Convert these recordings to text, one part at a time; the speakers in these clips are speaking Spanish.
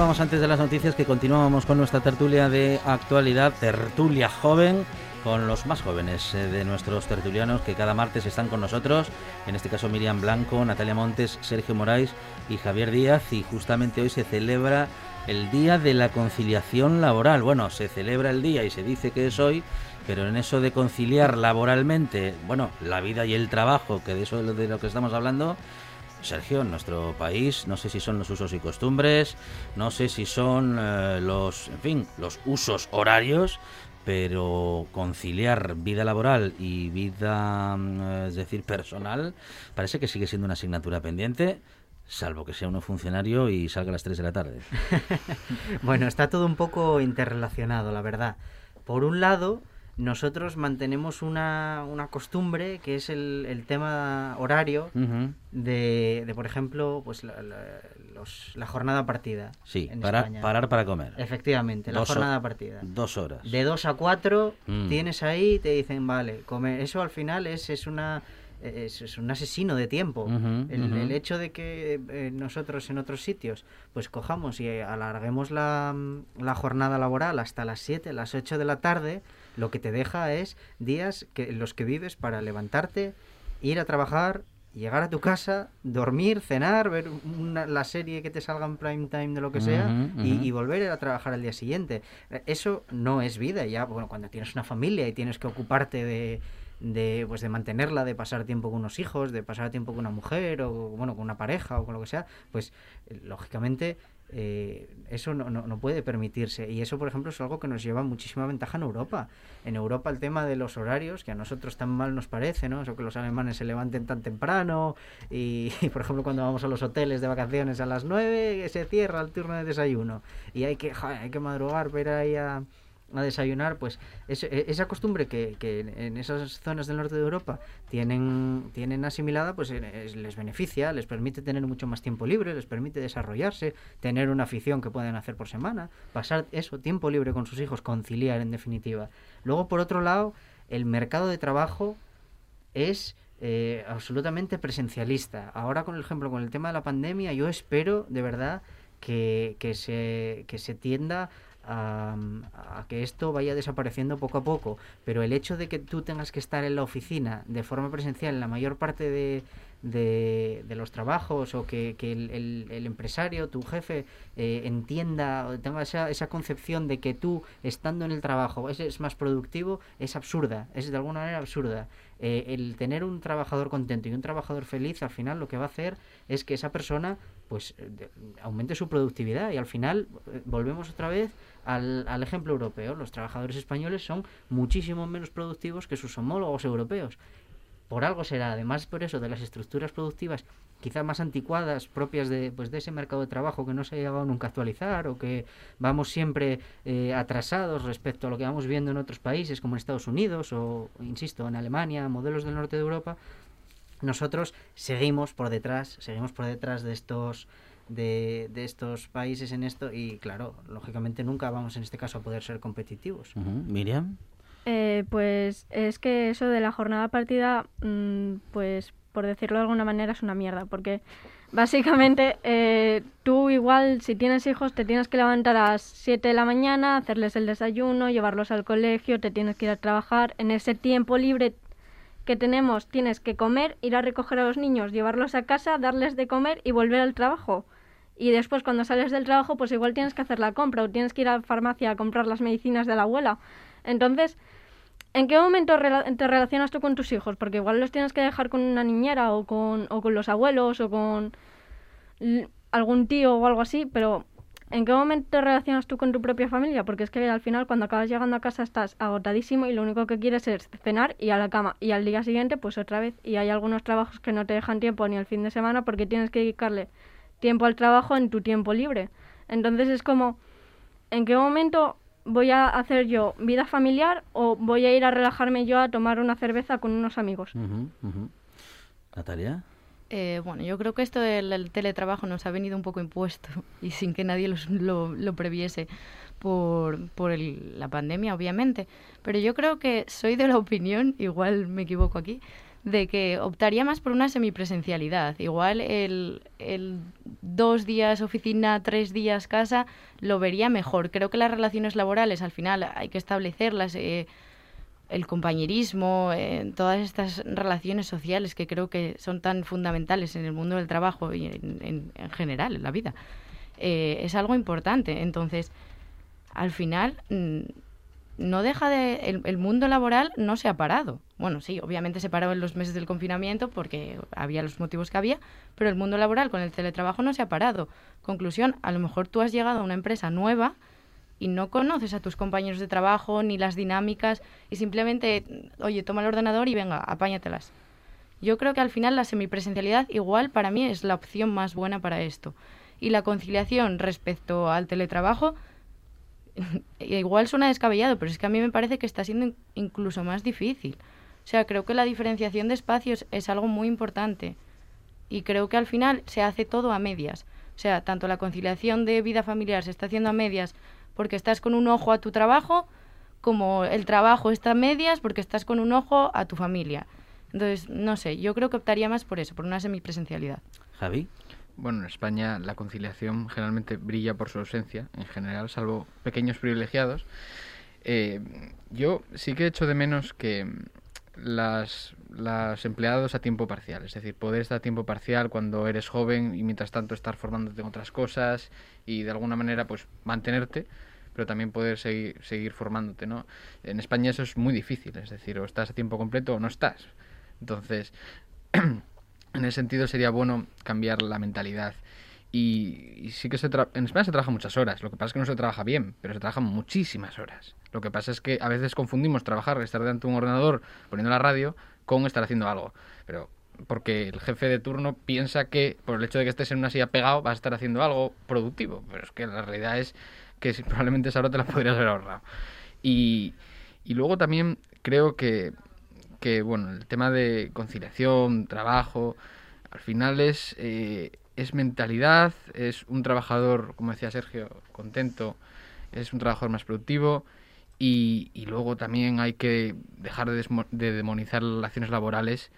Anunciábamos antes de las noticias que continuábamos con nuestra tertulia de actualidad, tertulia joven, con los más jóvenes eh, de nuestros tertulianos que cada martes están con nosotros, en este caso Miriam Blanco, Natalia Montes, Sergio Moraes y Javier Díaz, y justamente hoy se celebra el Día de la Conciliación Laboral. Bueno, se celebra el día y se dice que es hoy, pero en eso de conciliar laboralmente, bueno, la vida y el trabajo, que de eso de lo que estamos hablando, Sergio, en nuestro país, no sé si son los usos y costumbres, no sé si son eh, los, en fin, los usos horarios, pero conciliar vida laboral y vida, mm, es decir, personal, parece que sigue siendo una asignatura pendiente, salvo que sea uno funcionario y salga a las 3 de la tarde. bueno, está todo un poco interrelacionado, la verdad. Por un lado, nosotros mantenemos una, una costumbre que es el, el tema horario de, de, por ejemplo, pues la, la- los- la jornada partida. Sí, en parar, España. parar para comer. Efectivamente, la Dos jornada partida. Dos horas. De 2 a 4 Mm. tienes ahí y te dicen, vale, comer. Eso al final es, es una... Es, es un asesino de tiempo. El, el hecho de que eh, nosotros en otros sitios pues cojamos y alarguemos la, la jornada laboral hasta las 7, las 8 de la tarde, lo que te deja es días que, en los que vives para levantarte, ir a trabajar, llegar a tu casa, dormir, cenar, ver una- la serie que te salga en prime time de lo que sea y, volver a trabajar al día siguiente. Eso no es vida. Ya, bueno, cuando tienes una familia y tienes que ocuparte de, de, pues de mantenerla, de pasar tiempo con unos hijos, de pasar tiempo con una mujer o bueno, con una pareja o con lo que sea, pues lógicamente eh, eso no, no, no puede permitirse. Y eso, por ejemplo, es algo que nos lleva muchísima ventaja en Europa. En Europa el tema de los horarios, que a nosotros tan mal nos parece, ¿no? Eso que los alemanes se levanten tan temprano y, por ejemplo, cuando vamos a los hoteles de vacaciones a las 9 se cierra el turno de desayuno y hay que, hay que madrugar para ir ahí a, a desayunar, pues es- e- esa costumbre que, que en esas zonas del norte de Europa tienen, tienen asimilada, pues es- les beneficia, les permite tener mucho más tiempo libre, les permite desarrollarse, tener una afición que pueden hacer por semana, pasar eso, tiempo libre con sus hijos, conciliar en definitiva. Luego, por otro lado, el mercado de trabajo es eh, absolutamente presencialista. Ahora, con el ejemplo, con el tema de la pandemia, yo espero de verdad que, que se, que se tienda a, a que esto vaya desapareciendo poco a poco. Pero el hecho de que tú tengas que estar en la oficina de forma presencial en la mayor parte de, de, los trabajos o que, que el empresario, tu jefe, eh, entienda o tenga esa, esa concepción de que tú, estando en el trabajo, es, es más productivo, es absurda, es de alguna manera absurda. Eh, el tener un trabajador contento y un trabajador feliz, al final lo que va a hacer es que esa persona pues eh, aumente su productividad y al final eh, volvemos otra vez al, al ejemplo europeo. Los trabajadores españoles son muchísimo menos productivos que sus homólogos europeos. Por algo será, además por eso de las estructuras productivas quizá más anticuadas, propias de, pues, de ese mercado de trabajo que no se ha llegado nunca a actualizar o que vamos siempre eh, atrasados respecto a lo que vamos viendo en otros países como en Estados Unidos o, insisto, en Alemania, modelos del norte de Europa, nosotros seguimos por detrás, seguimos por detrás de estos de, de estos países en esto y claro, lógicamente nunca vamos en este caso a poder ser competitivos. Miriam. Eh, pues es que eso de la jornada partida, mm, pues por decirlo de alguna manera, es una mierda, porque Básicamente, eh, tú igual, si tienes hijos, te tienes que levantar a las 7 de la mañana, hacerles el desayuno, llevarlos al colegio, te tienes que ir a trabajar. En ese tiempo libre que tenemos, tienes que comer, ir a recoger a los niños, llevarlos a casa, darles de comer y volver al trabajo. Y después, cuando sales del trabajo, pues igual tienes que hacer la compra o tienes que ir a la farmacia a comprar las medicinas de la abuela. Entonces, ¿En qué momento te relacionas tú con tus hijos? Porque igual los tienes que dejar con una niñera o con, o con los abuelos o con algún tío o algo así, pero ¿en qué momento te relacionas tú con tu propia familia? Porque es que al final cuando acabas llegando a casa estás agotadísimo y lo único que quieres es cenar y a la cama. Y al día siguiente pues otra vez. Y hay algunos trabajos que no te dejan tiempo ni el fin de semana porque tienes que dedicarle tiempo al trabajo en tu tiempo libre. Entonces es como, ¿en qué momento voy a hacer yo vida familiar o voy a ir a relajarme yo a tomar una cerveza con unos amigos. Natalia. Eh, bueno, yo creo que esto del, teletrabajo nos ha venido un poco impuesto y sin que nadie lo, lo, previese por, por la pandemia, obviamente. Pero yo creo que soy de la opinión, igual me equivoco aquí, de que optaría más por una semipresencialidad. Igual el, el, dos días oficina, tres días casa, lo vería mejor. Creo que las relaciones laborales al final hay que establecerlas. Eh, el compañerismo, todas estas relaciones sociales que creo que son tan fundamentales en el mundo del trabajo y en, en, general en la vida, eh, es algo importante. Entonces, al final, mm, no deja de... El, mundo laboral no se ha parado. Bueno, sí, obviamente se paró en los meses del confinamiento porque había los motivos que había, pero el mundo laboral con el teletrabajo no se ha parado. Conclusión, a lo mejor tú has llegado a una empresa nueva y no conoces a tus compañeros de trabajo ni las dinámicas y simplemente, oye, toma el ordenador y venga, apáñatelas. Yo creo que al final la semipresencialidad igual para mí es la opción más buena para esto. Y la conciliación respecto al teletrabajo igual suena descabellado, pero es que a mí me parece que está siendo incluso más difícil. O sea, creo que la diferenciación de espacios es algo muy importante y creo que al final se hace todo a medias. O sea, tanto la conciliación de vida familiar se está haciendo a medias porque estás con un ojo a tu trabajo, como el trabajo está a medias porque estás con un ojo a tu familia. Entonces, no sé, yo creo que optaría más por eso, por una semipresencialidad. Javi bueno, en España la conciliación generalmente brilla por su ausencia, en general, salvo pequeños privilegiados. Eh, yo sí que echo de menos que las, las empleados a tiempo parcial, es decir, poder estar a tiempo parcial cuando eres joven y mientras tanto estar formándote en otras cosas y de alguna manera pues mantenerte, pero también poder seguir, seguir formándote, ¿no? En España eso es muy difícil, es decir, o estás a tiempo completo o no estás. Entonces, en ese sentido sería bueno cambiar la mentalidad. Y, sí que se en España se trabaja muchas horas, lo que pasa es que no se trabaja bien, pero se trabajan muchísimas horas. Lo que pasa es que a veces confundimos trabajar, estar delante de un ordenador poniendo la radio, con estar haciendo algo. Pero porque el jefe de turno piensa que por el hecho de que estés en una silla pegado vas a estar haciendo algo productivo, pero es que la realidad es que probablemente esa hora te la podrías haber ahorrado. Y, y luego también creo que que, bueno, el tema de conciliación, trabajo, al final es, eh, es mentalidad, es un trabajador, como decía Sergio, contento, es un trabajador más productivo y, y luego también hay que dejar de, de demonizar las relaciones laborales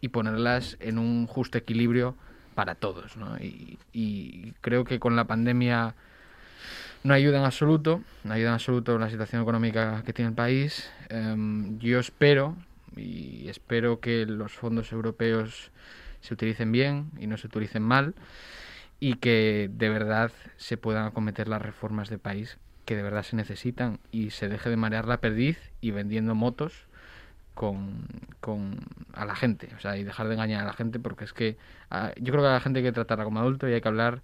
y ponerlas en un justo equilibrio para todos. ¿no? Y, y, creo que con la pandemia no ayuda en absoluto, no ayuda en absoluto la situación económica que tiene el país. Em, yo espero y espero que los fondos europeos se utilicen bien y no se utilicen mal y que de verdad se puedan acometer las reformas de país que de verdad se necesitan y se deje de marear la perdiz y vendiendo motos con, con a la gente, o sea, y dejar de engañar a la gente porque es que ah, yo creo que a la gente hay que tratarla como adulto y hay que hablar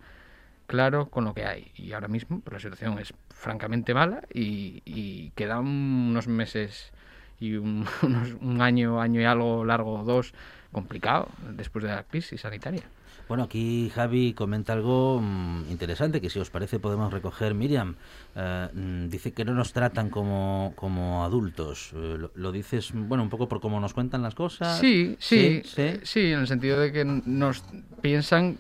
claro con lo que hay. Y ahora mismo pues, la situación es francamente mala y, y quedan unos meses y un, un año, año y algo largo, dos, complicado después de la crisis sanitaria. Bueno, aquí Javi comenta algo mm, interesante que si os parece podemos recoger. Miriam eh, mm, dice que no nos tratan como, como adultos. Eh, lo, dices, bueno, un poco por cómo nos cuentan las cosas. Sí, sí, sí, sí, en el sentido de que nos piensan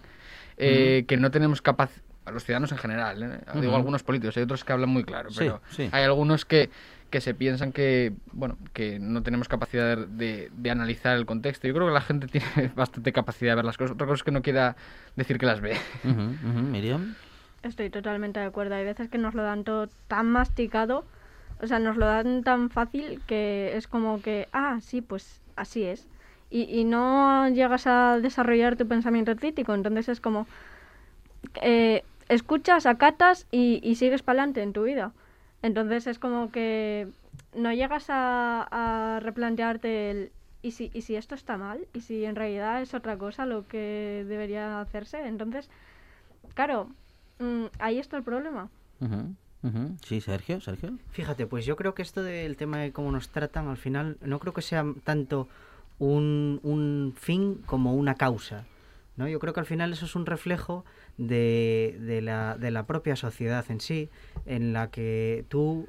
eh, que no tenemos capacidad, a los ciudadanos en general, digo algunos políticos, hay otros que hablan muy claro, pero hay algunos que que se piensan que, bueno, que no tenemos capacidad de, de, analizar el contexto. Yo creo que la gente tiene bastante capacidad de ver las cosas. Otra cosa es que no quiera decir que las ve. Miriam. Estoy totalmente de acuerdo. Hay veces que nos lo dan todo tan masticado, o sea, nos lo dan tan fácil que es como que, ah, sí, pues así es. Y, y no llegas a desarrollar tu pensamiento crítico. Entonces es como, eh, escuchas, acatas y, y sigues para adelante en tu vida. Entonces es como que no llegas a, replantearte el ¿y si, y si esto está mal, y si en realidad es otra cosa lo que debería hacerse. Entonces, claro, mm, ahí está el problema. Sí, Sergio, Sergio. Fíjate, pues yo creo que esto del tema de cómo nos tratan, al final, no creo que sea tanto un, un fin como una causa. ¿no? Yo creo que al final eso es un reflejo de, de, la, de la propia sociedad en sí, en la que tú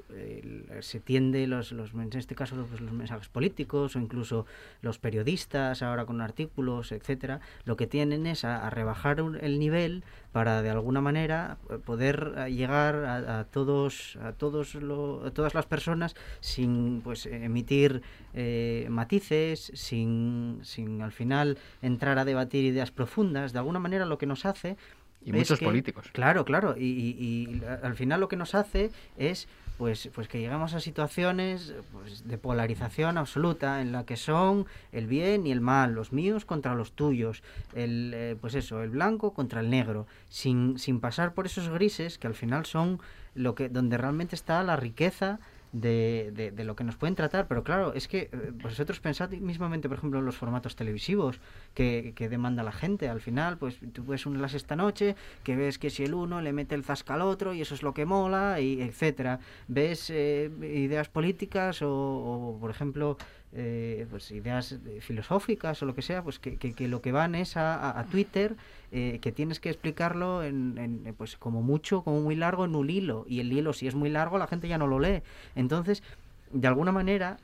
se tiende, los, los, en este caso los, los, mensajes políticos o incluso los periodistas ahora con artículos, etcétera, lo que tienen es a, rebajar el nivel para de alguna manera poder llegar a, a todos a todos lo, a todas las personas sin pues emitir eh, matices sin, sin al final entrar a debatir ideas profundas. De alguna manera lo que nos hace y muchos políticos. Claro, claro. Y, y, al final lo que nos hace es pues, pues que llegamos a situaciones pues, de polarización absoluta en la que son el bien y el mal, los míos contra los tuyos, el, eh, pues eso, el blanco contra el negro, sin, sin pasar por esos grises que al final son lo que donde realmente está la riqueza de, de, lo que nos pueden tratar, pero claro, es que eh, vosotros pensad mismamente, por ejemplo, en los formatos televisivos que, que, demanda la gente. Al final, pues tú ves un las esta noche, que ves que si el uno le mete el zasca al otro y eso es lo que mola, y etcétera. Ves eh, ideas políticas o, o, por ejemplo, eh, pues ideas filosóficas o lo que sea, pues que, que, que lo que van es a, a, Twitter, eh, que tienes que explicarlo en, en, pues como mucho, como muy largo en un hilo, y el hilo si es muy largo la gente ya no lo lee. Entonces, de alguna manera,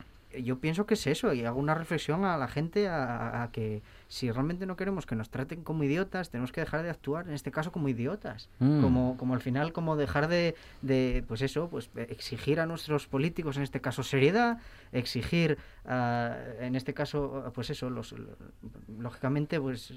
yo pienso que es eso, y hago una reflexión a la gente a, a que si realmente no queremos que nos traten como idiotas, tenemos que dejar de actuar, en este caso, como idiotas. Mm. Como, como al final, como dejar de, de, pues eso, pues exigir a nuestros políticos, en este caso, seriedad, exigir, uh, en este caso, pues eso, los, lógicamente, pues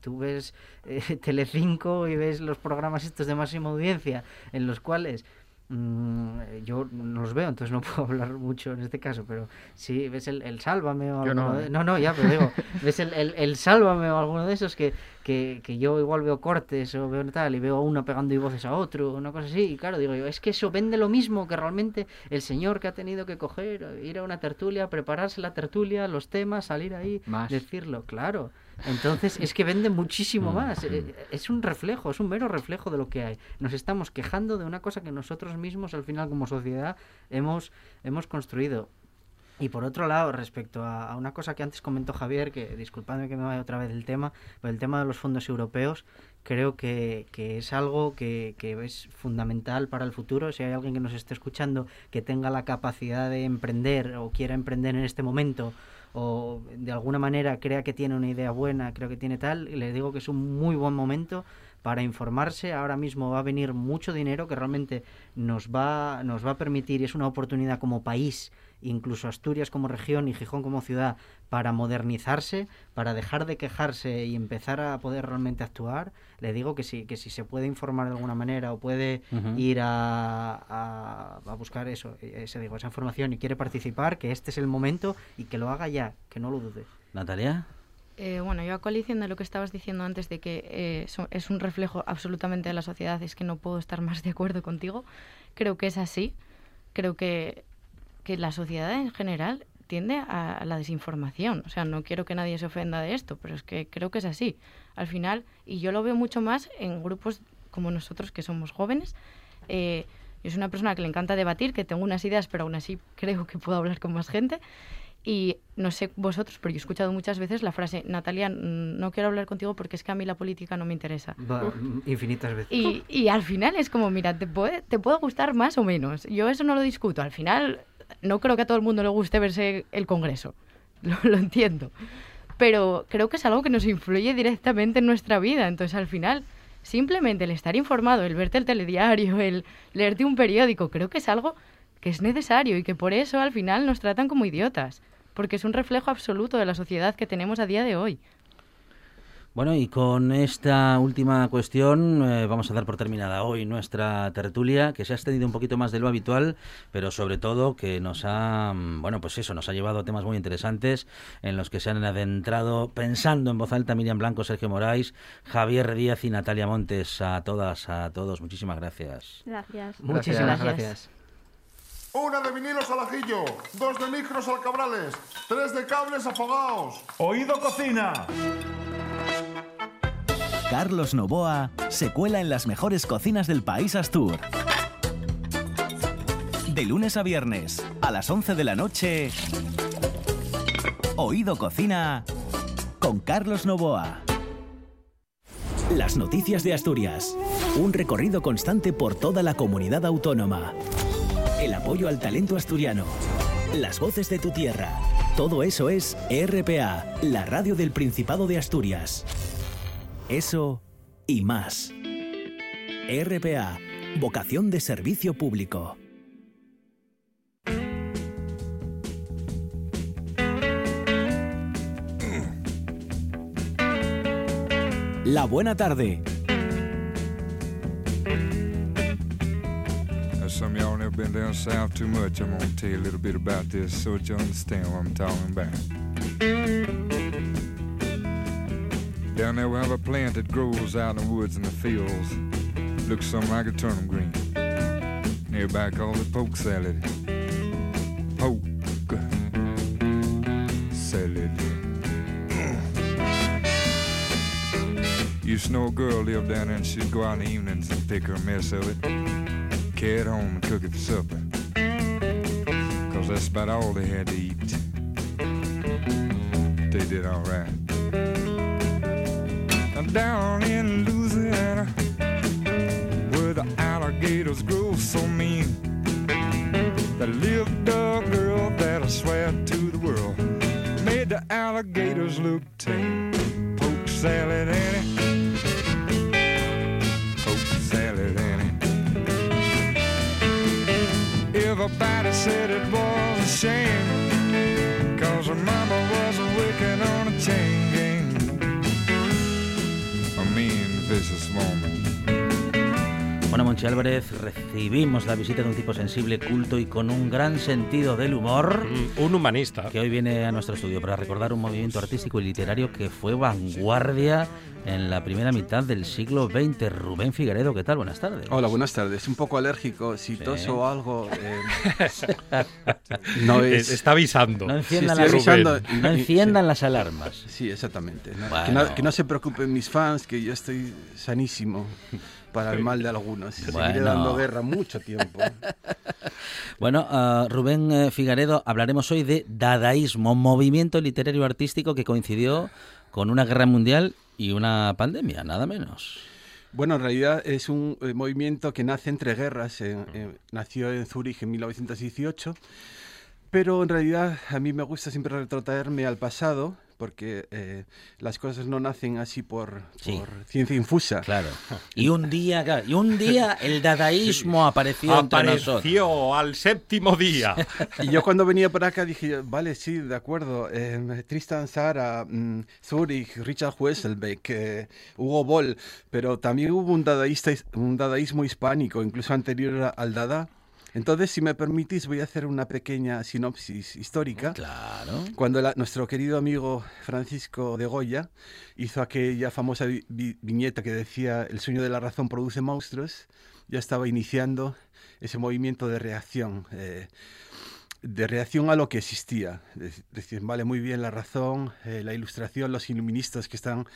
tú ves eh, Telecinco y ves los programas estos de máxima audiencia, en los cuales Mm, yo no los veo, entonces no puedo hablar mucho en este caso, pero si ves el, el Sálvame o alguno no. de... No, no, ya, pero digo, ves el, el, el, Sálvame o alguno de esos que, que, que, yo igual veo cortes o veo tal y veo a uno pegando y voces a otro, una cosa así, y claro, digo yo, es que eso vende lo mismo que realmente el señor que ha tenido que coger, ir a una tertulia, prepararse la tertulia, los temas, salir ahí, Más. decirlo, claro. Entonces es que vende muchísimo más. Eh, Es un reflejo, es un mero reflejo de lo que hay. Nos estamos quejando de una cosa que nosotros mismos al final como sociedad hemos, hemos construido. Y por otro lado, respecto a, a, una cosa que antes comentó Javier, que disculpadme que me vaya otra vez del tema, pero el tema de los fondos europeos, creo que, que es algo que, que, es fundamental para el futuro. Si hay alguien que nos esté escuchando que tenga la capacidad de emprender o quiera emprender en este momento o de alguna manera crea que tiene una idea buena, creo que tiene tal, les digo que es un muy buen momento para informarse. Ahora mismo va a venir mucho dinero que realmente nos va, nos va a permitir, y es una oportunidad como país, incluso Asturias como región y Gijón como ciudad, para modernizarse, para dejar de quejarse y empezar a poder realmente actuar. Le digo que si, que si se puede informar de alguna manera o puede uh -huh. ir a, a, a, buscar eso, ese, digo, esa información y quiere participar, que este es el momento y que lo haga ya, que no lo dude. Natalia. Eh, bueno, yo a coalición de lo que estabas diciendo antes de que eh, so, es un reflejo absolutamente de la sociedad, es que no puedo estar más de acuerdo contigo. Creo que es así. Creo que, que la sociedad en general tiende a, a, la desinformación. O sea, no quiero que nadie se ofenda de esto, pero es que creo que es así. Al final, y yo lo veo mucho más en grupos como nosotros que somos jóvenes. Eh, yo soy una persona que le encanta debatir, que tengo unas ideas, pero aún así creo que puedo hablar con más gente. Y no sé vosotros, pero yo he escuchado muchas veces la frase, Natalia, no quiero hablar contigo porque es que a mí la política no me interesa. Va, infinitas veces. Y, y, al final es como, mira, te puede, te puede gustar más o menos. Yo eso no lo discuto. Al final no creo que a todo el mundo le guste verse el Congreso. Lo, lo entiendo. Pero creo que es algo que nos influye directamente en nuestra vida. Entonces al final simplemente el estar informado, el verte el telediario, el leerte un periódico, creo que es algo que es necesario y que por eso al final nos tratan como idiotas, porque es un reflejo absoluto de la sociedad que tenemos a día de hoy. Bueno, y con esta última cuestión eh, vamos a dar por terminada hoy nuestra tertulia, que se ha extendido un poquito más de lo habitual, pero sobre todo que nos ha, mm, bueno, pues eso, nos ha llevado a temas muy interesantes en los que se han adentrado pensando en voz alta Miriam Blanco, Sergio Moraes, Javier Díaz y Natalia Montes. A todas, a todos, muchísimas gracias. Gracias. Muchísimas Gracias. gracias. Una de vinilos al ajillo, dos de micros al cabrales, tres de cables afogados. Oído Cocina. Carlos Novoa se cuela en las mejores cocinas del país Astur. De lunes a viernes, a las 11 de la noche, Oído Cocina con Carlos Novoa. Las noticias de Asturias. Un recorrido constante por toda la comunidad autónoma. El apoyo al talento asturiano. Las voces de tu tierra. Todo eso es RPA, la radio del Principado de Asturias. Eso y más. RPA, vocación de servicio público. La buena tarde. Down there we have a plant that grows out in the woods and the fields. Looks something like a turnip green. Everybody calls it poke salad. Poke salad. Used to know a girl lived down there and she'd go out in the evenings and pick her a mess of it carry it home and cook it for supper. Cause that's about all they had to eat. They did alright. Now down in Louisiana, where the alligators grow so mean, there lived a girl that I swear to the world made the alligators look tame. Poke salad, Annie. Poke salad, Annie. Everybody said it was a shame Cause her mama was a wicked on a chain long. Monchi Álvarez, recibimos la visita de un tipo sensible, culto y con un gran sentido del humor, Mm, Un humanista. que hoy viene a nuestro estudio para recordar un movimiento artístico y literario que fue vanguardia en la primera mitad del siglo XX. Rubén Figueredo, ¿qué tal? Buenas tardes. Hola, buenas tardes. Un poco alérgico, si Sí. toso o algo. eh, no es. Está avisando. No Sí, enciendan, estoy las, avisando. No enciendan las alarmas. Sí, exactamente. ¿no? Bueno. Que, no, que no se preocupen mis fans, que yo estoy sanísimo para el mal de algunos. Seguiré Bueno. dando guerra mucho tiempo. Bueno, ah, Rubén eh, Figueredo, hablaremos hoy de dadaísmo, movimiento literario artístico que coincidió con una guerra mundial y una pandemia, nada menos. Bueno, en realidad es un eh, movimiento que nace entre guerras. eh, eh, nació en Zúrich en 1918. Pero en realidad a mí me gusta siempre retrotraerme al pasado, porque eh, las cosas no nacen así por, Sí. por ciencia infusa. Claro. Y un día, claro, y un día el dadaísmo apareció entre nosotros. Apareció al séptimo día. Y yo cuando venía por acá dije, vale, sí, de acuerdo. eh, Tristan Zara, mm, Zurich, Richard Huesselbeck, eh, Hugo Boll, pero también hubo un, dadaísta, un dadaísmo hispánico, incluso anterior al Dada. Entonces, si me permitís, voy a hacer una pequeña sinopsis histórica. Claro. Cuando la- nuestro querido amigo Francisco de Goya hizo aquella famosa vi- vi- viñeta que decía el sueño de la razón produce monstruos, ya estaba iniciando ese movimiento de reacción, eh, de reacción a lo que existía. Decir, vale muy bien la razón, eh, la ilustración, los iluministas que están,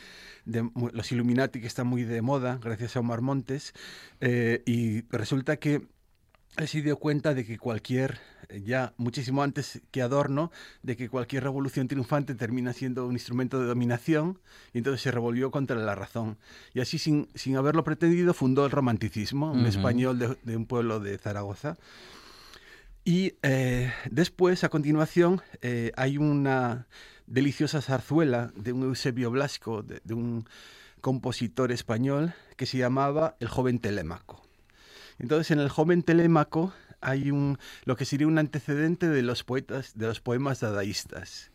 de- los Illuminati que están muy de moda, gracias a Omar Montes, eh, y resulta que él se dio cuenta de que cualquier, eh, ya muchísimo antes que Adorno, de que cualquier revolución triunfante termina siendo un instrumento de dominación, y entonces se revolvió contra la razón. Y así, sin, sin haberlo pretendido, fundó el romanticismo, un español de, de un pueblo de Zaragoza. Y eh, después, a continuación, eh, hay una deliciosa zarzuela de un Eusebio Blasco, de, de un compositor español, que se llamaba El joven Telémaco. Entonces, en el joven Telémaco hay un lo que sería un antecedente de los poetas, de los poemas dadaístas.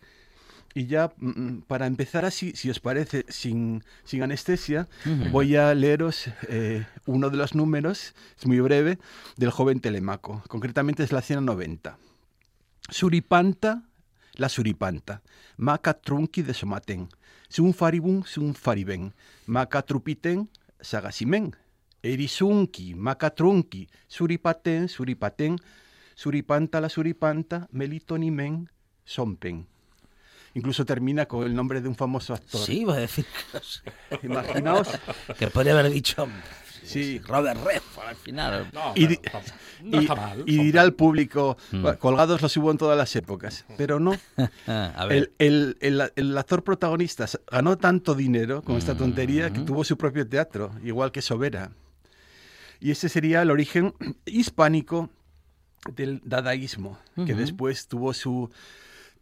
Y ya mm, mm, para empezar así, si os parece, sin, sin anestesia, voy a leeros eh, uno de los números, es muy breve, del joven Telemaco. Concretamente es la escena 90. Suripanta, la suripanta. Maca trunki de somaten. Sun faribun, sun fariben. Maca trupiten, sagasimen. Erisunki, maca trunki. Suripaten, suripaten. Suripanta, la suripanta. Melitonimen, sompen. Incluso termina con el nombre de un famoso actor. Sí, iba a decir Imaginaos. que podría haber dicho Sí. Robert Redford al final. No, Y, pero no y- mal. y dirá al público, Mm. "Bueno, colgados los hubo en todas las épocas, pero no. A ver. El, el- el- el actor protagonista ganó tanto dinero con esta tontería que Mm. tuvo su propio teatro, igual que Sobera. Y ese sería el origen hispánico del dadaísmo, que después tuvo su,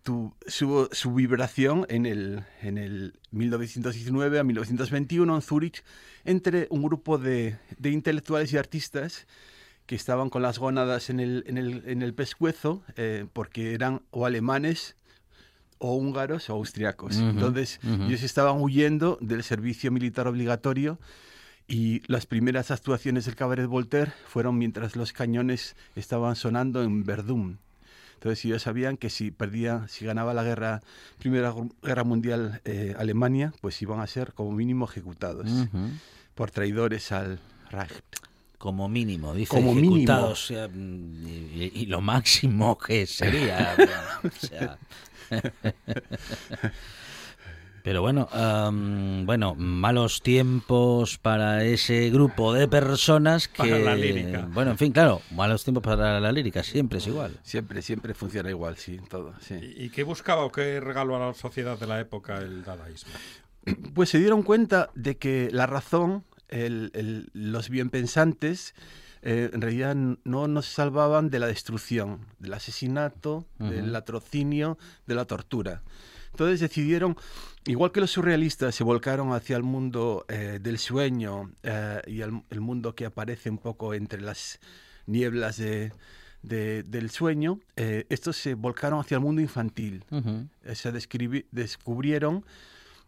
tu- su, su vibración en el, en el 1919 a 1921 en Zúrich entre un grupo de, de intelectuales y artistas que estaban con las gónadas en el, en el, en el pescuezo eh, porque eran o alemanes o húngaros o austriacos. Ujú, Entonces ujú. ellos estaban huyendo del servicio militar obligatorio y las primeras actuaciones del Cabaret Voltaire fueron mientras los cañones estaban sonando en Verdún. Entonces ellos sabían que si perdía, si ganaba la guerra, Primera Gu- Guerra Mundial eh, Alemania, pues iban a ser como mínimo ejecutados Ujú. por traidores al Reich. Como mínimo, dice Como mínimo. ejecutados, eh, y, y lo máximo que sería. o sea. Pero bueno, am, bueno, malos tiempos para ese grupo de personas que... Para la lírica. Bueno, en fin, claro, malos tiempos para la lírica, siempre es igual. Siempre, siempre funciona igual, sí, todo, sí. ¿Y y qué buscaba o qué regaló a la sociedad de la época el dadaísmo? Pues se dieron cuenta de que la razón, el- el- los bienpensantes, eh, en realidad no nos salvaban de la destrucción, del asesinato, del latrocinio, de la tortura. Entonces decidieron, igual que los surrealistas se volcaron hacia el mundo eh, del sueño eh, y el, el mundo que aparece un poco entre las nieblas de- de- del sueño, eh, estos se volcaron hacia el mundo infantil. Se descubrieron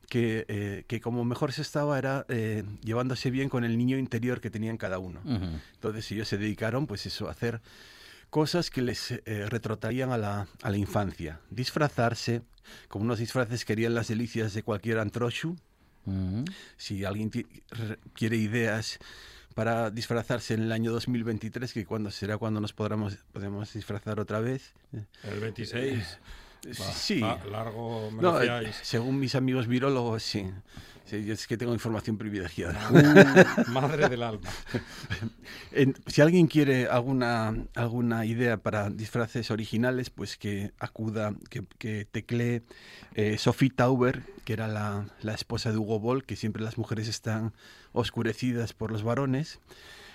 que, que como mejor se estaba era llevándose bien con el niño interior que tenían cada uno. Entonces ellos se dedicaron pues eso, a hacer cosas que les eh, retrotraían a la, a la infancia. Disfrazarse, con unos disfraces querían las delicias de cualquier antroshu. Ujú. Si alguien quiere ideas para disfrazarse en el año 2023, que cuando será cuando nos podremos, podemos disfrazar otra vez. eh, El 26. Va, sí. va, largo me No, lo eh, según mis amigos virólogos, sí. Sí, es que tengo información privilegiada. Uh, madre del alma. En- si alguien quiere alguna, alguna idea para disfraces originales, pues que acuda, que, que teclee eh, Sophie Tauber, que era la, la esposa de Hugo Boll, que siempre las mujeres están oscurecidas por los varones,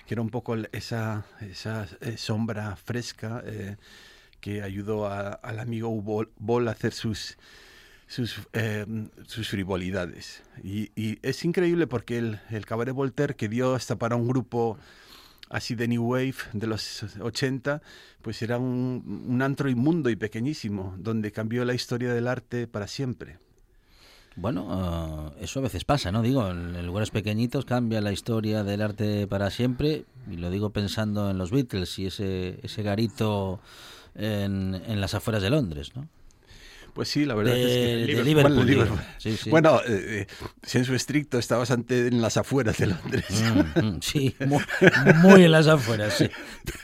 que era un poco esa, esa eh, sombra fresca eh, que ayudó a- al amigo Hugo Boll a hacer sus, sus, eh, sus frivolidades. Y, y es increíble porque el, el Cabaret Voltaire, que dio hasta para un grupo así de New Wave de los 80, pues era un, un antro inmundo y pequeñísimo, donde cambió la historia del arte para siempre. Bueno, ah, eso a veces pasa, ¿no? Digo, en lugares pequeñitos cambia la historia del arte para siempre, y lo digo pensando en los Beatles y ese, ese garito en, en las afueras de Londres, ¿no? Pues sí, la verdad De- es que... de Bueno, Liverpool, Liverpool. digo. Sí, sí. Bueno, eh, eh, estricto, está bastante en las afueras de Londres. Mm, mm, sí, muy, muy en las afueras, sí.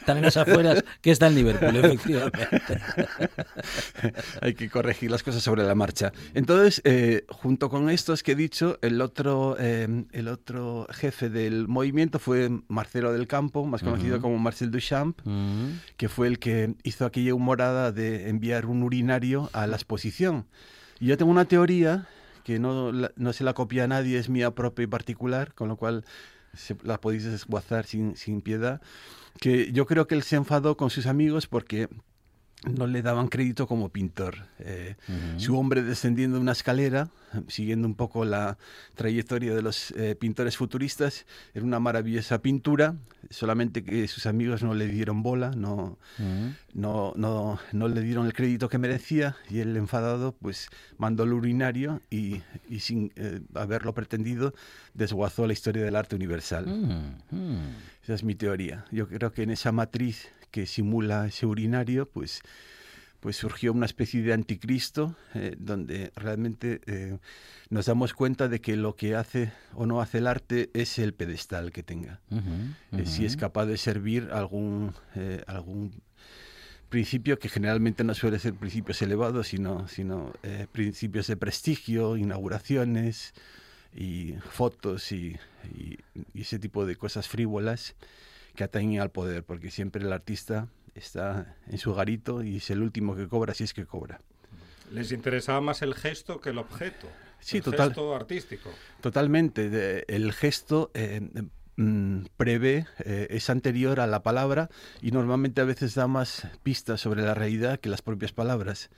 Tan en las afueras que está en Liverpool, efectivamente. Hay que corregir las cosas sobre la marcha. Entonces, eh, junto con estos que he dicho, el otro, eh, el otro jefe del movimiento fue Marcelo del Campo, más conocido como Marcel Duchamp, que fue el que hizo aquella humorada de enviar un urinario a la Y yo tengo una teoría que no, no se la copia a nadie, es mía propia y particular, con lo cual se- la podéis desguazar sin, sin piedad, que yo creo que él se enfadó con sus amigos porque no le daban crédito como pintor. Eh, su hombre descendiendo de una escalera, siguiendo un poco la trayectoria de los eh, pintores futuristas, era una maravillosa pintura, solamente que sus amigos no le dieron bola, no, no, no, no, le dieron el crédito que merecía y él enfadado pues mandó el urinario y, y sin eh, haberlo pretendido desguazó la historia del arte universal. Esa es mi teoría. Yo creo que en esa matriz que simula ese urinario, pues, pues surgió una especie de anticristo eh, donde realmente eh, nos damos cuenta de que lo que hace o no hace el arte es el pedestal que tenga. Eh, si es capaz de servir algún, algún principio que generalmente no suele ser principios elevados, sino, sino principios de prestigio, inauguraciones y fotos y, y ese tipo de cosas frívolas que atañen al poder, porque siempre el artista está en su garito y es el último que cobra si es que cobra. Les interesaba más el gesto que el objeto. Sí, el total, gesto artístico. Totalmente. el gesto eh, mm, prevé, eh, es anterior a la palabra y normalmente a veces da más pistas sobre la realidad que las propias palabras,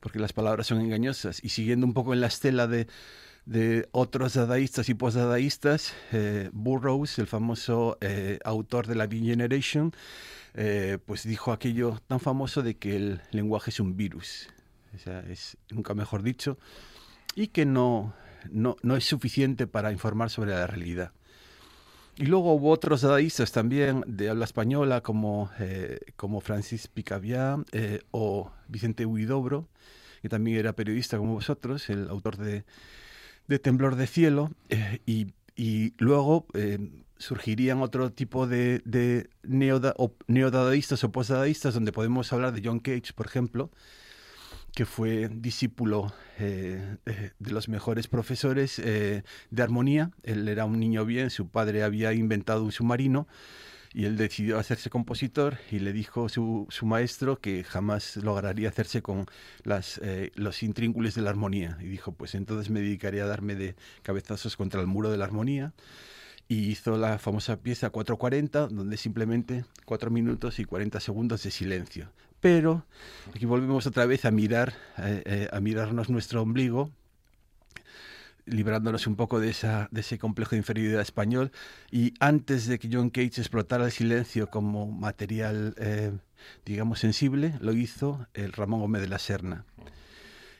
porque las palabras son engañosas. Y siguiendo un poco en la estela de de otros dadaístas y postdadaístas, eh, Burroughs, el famoso eh, autor de la Beat Generation, eh, pues dijo aquello tan famoso de que el lenguaje es un virus, o sea, es nunca mejor dicho, y que no, no, no es suficiente para informar sobre la realidad. Y luego hubo otros dadaístas también de habla española como, como Francis Picabia o Vicente Huidobro, que también era periodista como vosotros, el autor de de temblor de cielo eh, y, y, luego eh, surgirían otro tipo de, de o, neodadaístas o postdadaístas donde podemos hablar de John Cage, por ejemplo, que fue discípulo eh, de los mejores profesores de armonía. Él era un niño bien, su padre había inventado un submarino y él decidió hacerse compositor y le dijo su, su maestro que jamás lograría hacerse con las, eh, los intrínculos de la armonía. Y dijo, pues entonces me dedicaría a darme de cabezazos contra el muro de la armonía. Y hizo la famosa pieza 440, donde simplemente 4 minutos y 40 segundos de silencio. Pero aquí volvemos otra vez a mirar, eh, eh, a mirarnos nuestro ombligo librándonos un poco de, esa, de ese complejo de inferioridad español. Y antes de que John Cage explotara el silencio como material, eh, digamos, sensible, lo hizo el Ramón Gómez de la Serna.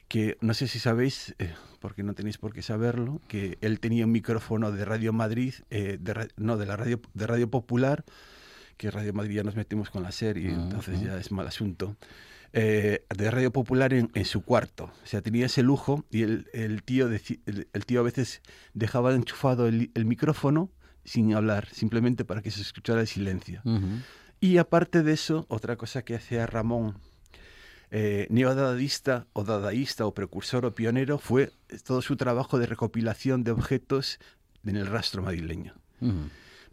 Que no sé si sabéis, eh, porque no tenéis por qué saberlo, que él tenía un micrófono de Radio Madrid, eh, de, no, de la radio, de Radio Popular, que Radio Madrid ya nos metimos con la serie, entonces ya es mal asunto. Eh, de Radio Popular en, su cuarto. O sea, tenía ese lujo y el, el tío, el, tío a veces dejaba enchufado el, micrófono sin hablar, simplemente para que se escuchara el silencio. Y aparte de eso, otra cosa que hacía Ramón, eh, neodadaísta o dadaísta o precursor o pionero, fue todo su trabajo de recopilación de objetos en el rastro madrileño.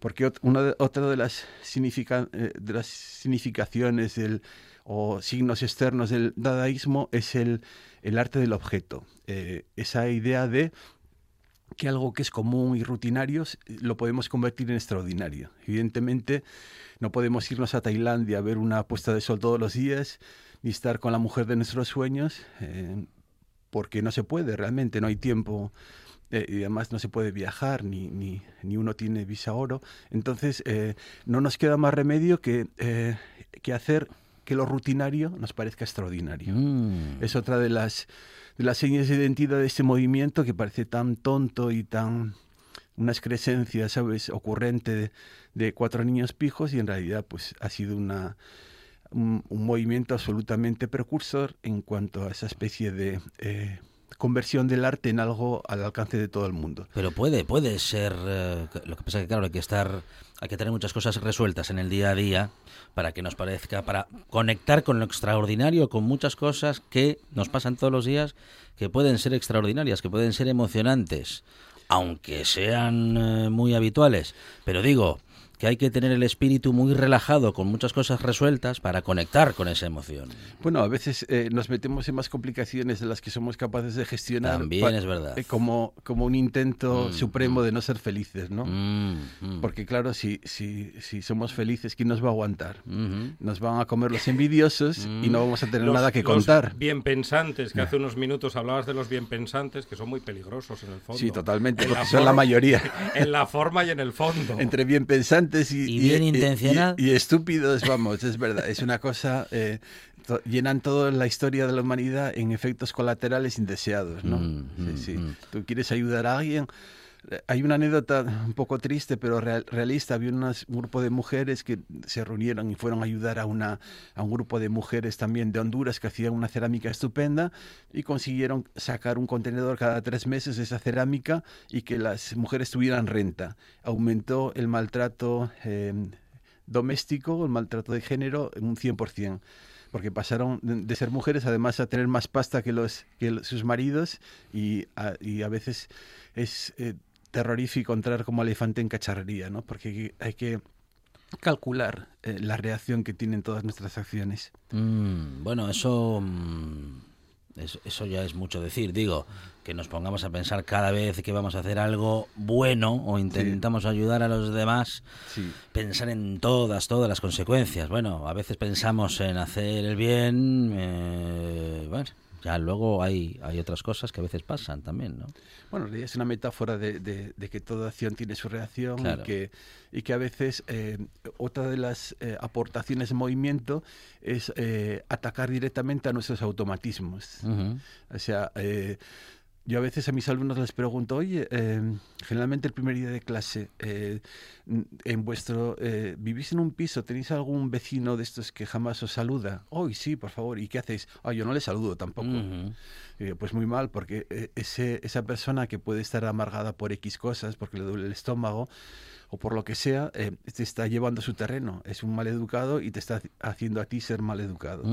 Porque otra de las, eh, significaciones o signos externos del dadaísmo es el, el arte del objeto. Eh, esa idea de que algo que es común y rutinario lo podemos convertir en extraordinario. Evidentemente, no podemos irnos a Tailandia a ver una puesta de sol todos los días, ni estar con la mujer de nuestros sueños, eh, porque no se puede realmente, no hay tiempo. Eh, y además no se puede viajar, ni, ni, ni uno tiene visa oro. Entonces, no nos queda más remedio que, que hacer que lo rutinario nos parezca extraordinario. Mm. Es otra de las, de las señas de identidad de este movimiento que parece tan tonto y tan una excrescencia, ¿sabes?, ocurrente de, cuatro niños pijos y en realidad pues ha sido una, un, movimiento absolutamente precursor en cuanto a esa especie de... Conversión del arte en algo al alcance de todo el mundo. Pero puede, puede ser. Eh, lo que pasa es que, claro, hay que estar. Hay que tener muchas cosas resueltas en el día a día para que nos parezca. para conectar con lo extraordinario, con muchas cosas que nos pasan todos los días, que pueden ser extraordinarias, que pueden ser emocionantes, aunque sean eh, muy habituales. Pero digo, que hay que tener el espíritu muy relajado, con muchas cosas resueltas, para conectar con esa emoción. Bueno, a veces eh, nos metemos en más complicaciones de las que somos capaces de gestionar. También es verdad. eh, como, como un intento Mm, supremo de no ser felices, ¿no? Mm, mm. Porque claro, si, si, si somos felices, ¿quién nos va a aguantar? Nos van a comer los envidiosos y no vamos a tener Los- nada que los contar. bien pensantes, que hace unos minutos hablabas de los bien pensantes, que son muy peligrosos en el fondo. Sí, totalmente, En porque son la mayoría. En la forma y en el fondo. Entre bien pensantes y, Y bien intencionados. y- y estúpidos, vamos, es verdad. Es una cosa. eh, to- llenan toda la historia de la humanidad en efectos colaterales indeseados, ¿no? Mm, mm, sí. mm. Tú quieres ayudar a alguien. Hay una anécdota un poco triste, pero real- realista. Había un grupo de mujeres que se reunieron y fueron a ayudar a, una, a un grupo de mujeres también de Honduras que hacían una cerámica estupenda y consiguieron sacar un contenedor cada tres meses de esa cerámica y que las mujeres tuvieran renta. Aumentó el maltrato eh, doméstico, el maltrato de género, en un 100%. Porque pasaron de ser mujeres además a tener más pasta que, los, que sus maridos y a, y a veces es eh, terrorífico entrar como elefante en cacharrería, ¿no? Porque hay que calcular eh, la reacción que tienen todas nuestras acciones. Mm, bueno, eso, mm, es- eso ya es mucho decir. Digo, que nos pongamos a pensar cada vez que vamos a hacer algo bueno o intentamos ayudar a los demás, Sí. pensar en todas, todas las consecuencias. Bueno, a veces pensamos en hacer el bien, eh, bueno, ya luego hay, hay otras cosas que a veces pasan también, ¿no? Bueno, en es una metáfora de, de- de que toda acción tiene su reacción Claro. y, que, y que a veces eh, otra de las eh, aportaciones de movimiento es eh, atacar directamente a nuestros automatismos. O sea, eh, yo a veces a mis alumnos les pregunto, oye, eh, generalmente el primer día de clase, eh, en vuestro, eh, ¿vivís en un piso? ¿Tenéis algún vecino de estos que jamás os saluda? Hoy sí, por favor. ¿Y qué hacéis? Ah, yo no le saludo tampoco. Pues muy mal, porque eh, ese, esa persona que puede estar amargada por X cosas, porque le duele el estómago o por lo que sea, te está llevando a su terreno. Es un mal educado y te está haci- haciendo a ti ser mal educado.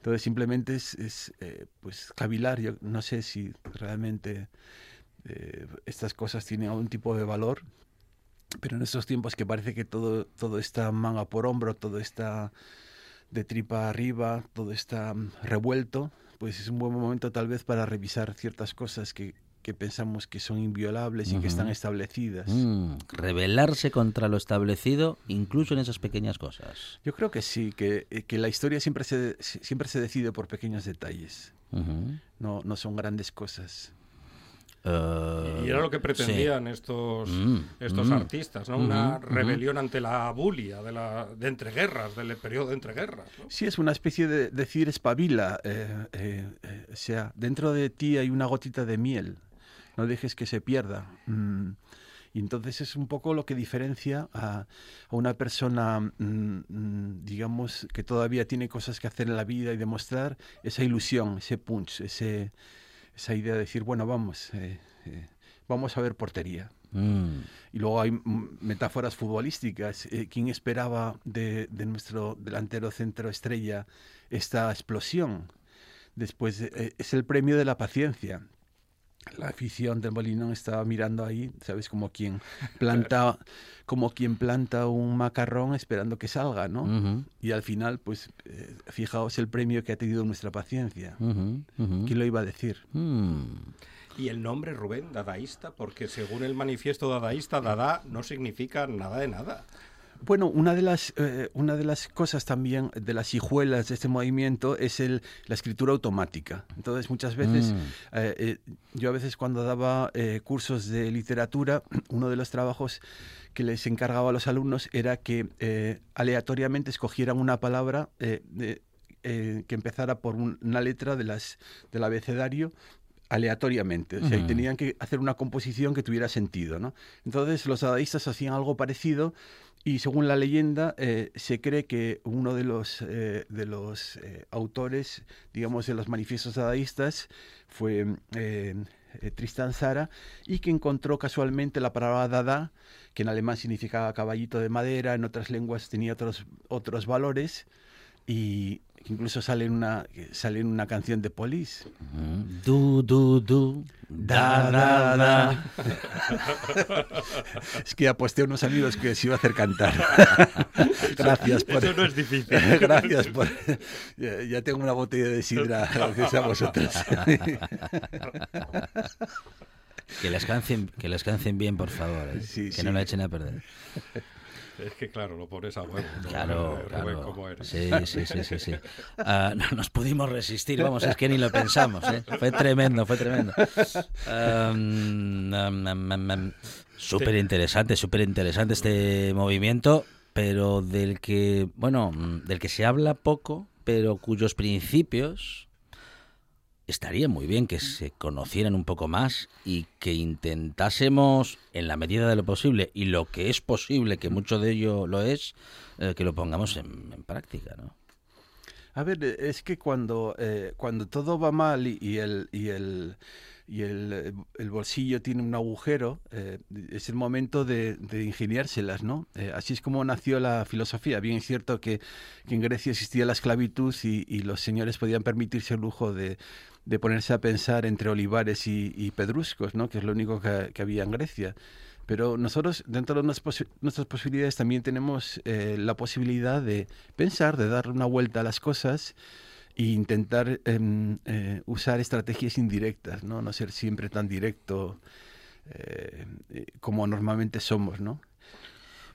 Entonces simplemente es, eh, pues cavilar. Yo no sé si realmente eh, estas cosas tienen algún tipo de valor, pero en estos tiempos que parece que todo, todo está manga por hombro, todo está de tripa arriba, todo está mm, revuelto, pues es un buen momento tal vez para revisar ciertas cosas que, que pensamos que son inviolables y que están establecidas. Mm, rebelarse contra lo establecido, incluso en esas pequeñas cosas. Yo creo que sí, que, eh, que la historia siempre se, siempre se decide por pequeños detalles, no, no son grandes cosas. Eh, Y era lo que sí. pretendían estos, Mm, estos mm. artistas, ¿no? Una rebelión ante la bulia de, la, de entreguerras, del periodo de entreguerras. ¿no? Sí, es una especie de decir espabila, eh, eh, eh, o sea, dentro de ti hay una gotita de miel, no dejes que se pierda. Mm, Y entonces es un poco lo que diferencia a, a una persona, mm, mm, digamos, que todavía tiene cosas que hacer en la vida y demostrar esa ilusión, ese punch, ese, esa idea de decir, bueno, vamos, eh, eh, vamos a ver portería. Mm. Y luego hay metáforas futbolísticas. Eh, ¿Quién esperaba de, de nuestro delantero centro estrella esta explosión? Después es el premio de la paciencia. La afición del Molinón estaba mirando ahí, ¿sabes? Como quien planta, como quien planta un macarrón esperando que salga, ¿no? Y al final, pues, eh, fijaos el premio que ha tenido nuestra paciencia. ¿Quién lo iba a decir? Mm. Y el nombre Rubén, dadaísta, porque según el manifiesto dadaísta, dada no significa nada de nada. Bueno, una de las eh, una de las cosas también de las hijuelas de este movimiento es el, la escritura automática. Entonces muchas veces Mm. eh, eh, yo a veces cuando daba eh, cursos de literatura uno de los trabajos que les encargaba a los alumnos era que eh, aleatoriamente escogieran una palabra eh, que empezara por un- una letra de las del abecedario aleatoriamente, o sea, y Ujú. tenían que hacer una composición que tuviera sentido, ¿no? Entonces los dadaístas hacían algo parecido y según la leyenda eh, se cree que uno de los eh, de los eh, autores, digamos, de los manifiestos dadaístas fue eh, Tristan Zara y que encontró casualmente la palabra dada, que en alemán significaba caballito de madera, en otras lenguas tenía otros otros valores y que incluso sale en una, sale en una canción de Police. Mm, Du, du, du. Da, da, da. Es que aposté a unos amigos que se iba a hacer cantar. Gracias por... Eso no es difícil. Gracias por... Ya, ya tengo una botella de sidra gracias a vosotros. Que les cancen, que cancen bien, por favor. ¿eh? Sí, que sí. no la echen a perder. Es que claro, lo pones a huevo. ¿no? Claro, Rubén, claro. ¿cómo eres? Sí, sí, sí, sí, sí. Ah, no nos pudimos resistir, vamos, es que ni lo pensamos, ¿eh? Fue tremendo, fue tremendo. súper interesante, súper interesante este movimiento, pero del que, bueno, del que se habla poco, pero cuyos principios estaría muy bien que se conocieran un poco más y que intentásemos, en la medida de lo posible, y lo que es posible, que mucho de ello lo es, eh, que lo pongamos en, en práctica, ¿no? A ver, eh, es que cuando, eh, cuando todo va mal y, y el, y el, y el, eh, el bolsillo tiene un agujero, eh, es el momento de, de ingeniárselas, ¿no? Eh, así es como nació la filosofía. Bien es cierto que, que en Grecia existía la esclavitud y, y los señores podían permitirse el lujo de, de ponerse a pensar entre olivares y, pedruscos, ¿no? Que es lo único que, que había en Grecia. Pero nosotros, dentro de nuestras, posi- nuestras posibilidades, también tenemos eh, la posibilidad de pensar, de dar una vuelta a las cosas e intentar em, eh, usar estrategias indirectas, ¿no? No ser siempre tan directo eh, como normalmente somos, ¿no?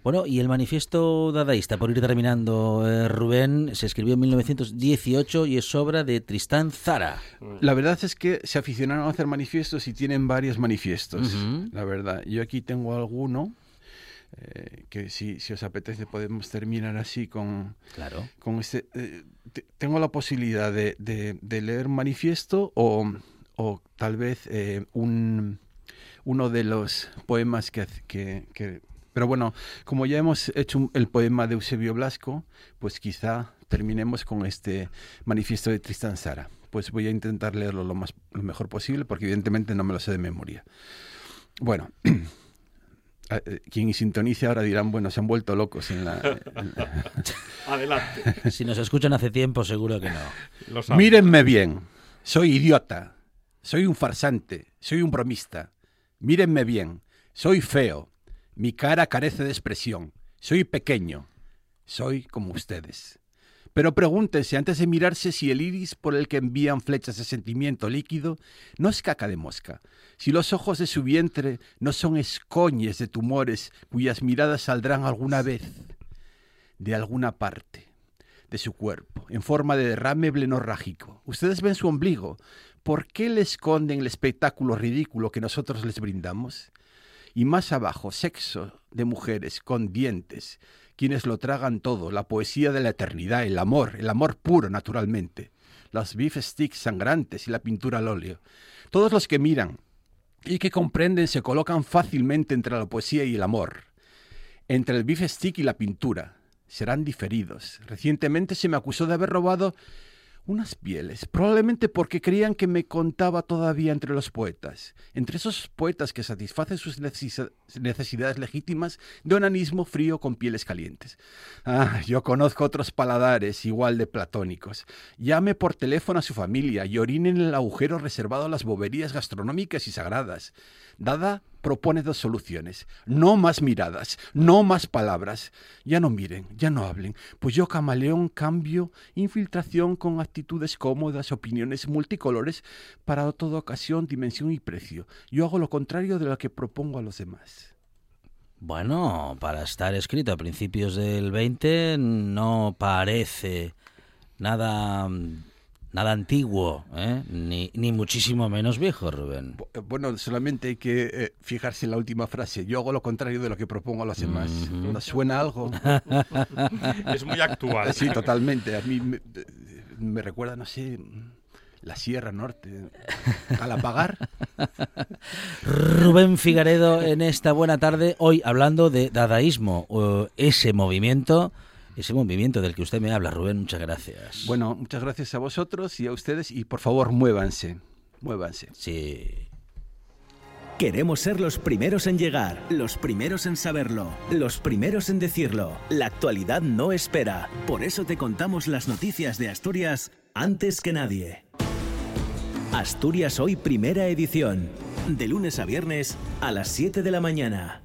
Bueno, y el manifiesto dadaísta, por ir terminando, eh, Rubén, se escribió en 1918 y es obra de Tristán Zara. La verdad es que se aficionaron a hacer manifiestos y tienen varios manifiestos, la verdad. Yo aquí tengo alguno eh, que si, si os apetece podemos terminar así con, Claro. con este... eh, te- tengo la posibilidad de, de- de leer un manifiesto o, o tal vez eh, un, uno de los poemas que, que- Pero bueno, como ya hemos hecho el poema de Eusebio Blasco, pues quizá terminemos con este manifiesto de Tristan Sara. Pues voy a intentar leerlo lo, más, lo mejor posible porque evidentemente no me lo sé de memoria. Bueno, eh, quien sintonice ahora dirán, bueno, se han vuelto locos en la... en la- Adelante. Si nos escuchan hace tiempo, seguro que no. Mírenme bien, soy idiota, soy un farsante, soy un bromista. Mírenme bien, soy feo, mi cara carece de expresión, soy pequeño, soy como ustedes. Pero pregúntense antes de mirarse si el iris por el que envían flechas de sentimiento líquido no es caca de mosca, si los ojos de su vientre no son escoñes de tumores cuyas miradas saldrán alguna vez de alguna parte de su cuerpo, en forma de derrame blenorrágico. Ustedes ven su ombligo. ¿Por qué le esconden el espectáculo ridículo que nosotros les brindamos? Y más abajo, sexo de mujeres con dientes, quienes lo tragan todo, la poesía de la eternidad, el amor, el amor puro, naturalmente, los beef sticks sangrantes y la pintura al óleo. Todos los que miran y que comprenden se colocan fácilmente entre la poesía y el amor entre el beef stick y la pintura. Serán diferidos. Recientemente se me acusó de haber robado unas pieles, probablemente porque creían que me contaba todavía entre los poetas, entre esos poetas que satisfacen sus necesi- necesidades legítimas de onanismo frío con pieles calientes. Ah, yo conozco otros paladares igual de platónicos. Llame por teléfono a su familia y orine en el agujero reservado a las boberías gastronómicas y sagradas. Dada propone dos soluciones. No más miradas, no más palabras. Ya no miren, ya no hablen, pues yo camaleón cambio infiltración con actitudes cómodas, opiniones multicolores para toda ocasión, dimensión y precio. Yo hago lo contrario de lo que propongo a los demás. Bueno, para estar escrito a principios del 20 no parece nada nada antiguo, ¿eh? ni, ni muchísimo menos viejo, Rubén. Bu- Bueno, solamente hay que eh, fijarse en la última frase. Yo hago lo contrario de lo que propongo a los demás. ¿No suena algo? Es muy actual. Sí, totalmente. A mí me, me recuerda, no sé, la Sierra Norte. Al apagar. Rubén Figaredo en esta buena tarde, hoy hablando de dadaísmo, o ese movimiento, ese movimiento del que usted me habla, Rubén, muchas gracias. Bueno, muchas gracias a vosotros y a ustedes y por favor muévanse, muévanse. Sí. Queremos ser los primeros en llegar, los primeros en saberlo, los primeros en decirlo. La actualidad no espera. Por eso te contamos las noticias de Asturias antes que nadie. Asturias Hoy Primera Edición. De lunes a viernes a las 7 de la mañana.